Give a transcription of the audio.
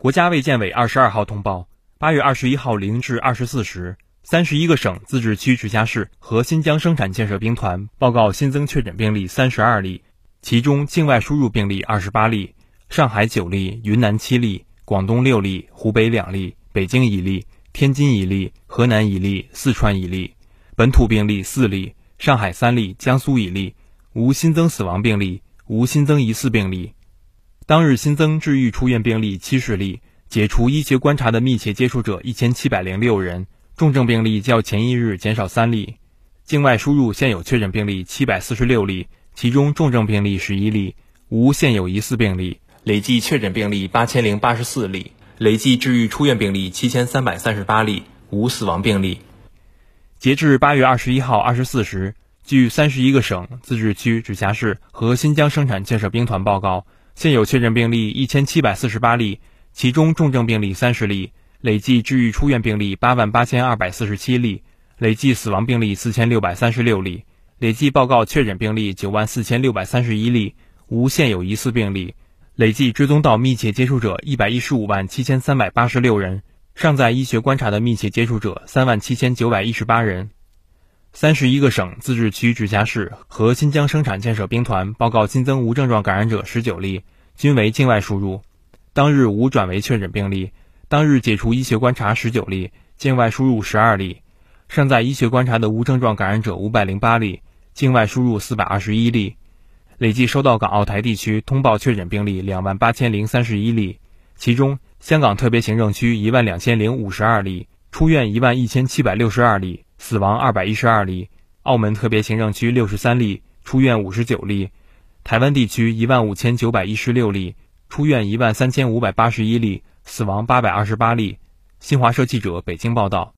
国家卫健委二十二号通报，八月二十一号零至二十四时，三十一个省、自治区、直辖市和新疆生产建设兵团报告新增确诊病例三十二例，其中境外输入病例二十八例，上海九例，云南七例，广东六例，湖北两例，北京一例，天津一例，河南一例，四川一例，本土病例四例，上海三例，江苏一例，无新增死亡病例，无新增疑似病例。当日新增治愈出院病例七十例，解除医学观察的密切接触者一千七百零六人，重症病例较前一日减少三例。境外输入现有确诊病例七百四十六例，其中重症病例十一例，无现有疑似病例。累计确诊病例八千零八十四例，累计治愈出院病例七千三百三十八例，无死亡病例。截至八月二十一号二十四时，据三十一个省、自治区、直辖市和新疆生产建设兵团报告。现有确诊病例一千七百四十八例，其中重症病例三十例，累计治愈出院病例八万八千二百四十七例，累计死亡病例四千六百三十六例，累计报告确诊病例九万四千六百三十一例，无现有疑似病例，累计追踪到密切接触者一百一十五万七千三百八十六人，尚在医学观察的密切接触者三万七千九百一十八人。三十一个省、自治区、直辖市和新疆生产建设兵团报告新增无症状感染者十九例，均为境外输入。当日无转为确诊病例。当日解除医学观察十九例，境外输入十二例。尚在医学观察的无症状感染者五百零八例，境外输入四百二十一例。累计收到港澳台地区通报确诊病例两万八千零三十一例，其中香港特别行政区一万两千零五十二例，出院一万一千七百六十二例。死亡二百一十二例，澳门特别行政区六十三例，出院五十九例，台湾地区一万五千九百一十六例，出院一万三千五百八十一例，死亡八百二十八例。新华社记者北京报道。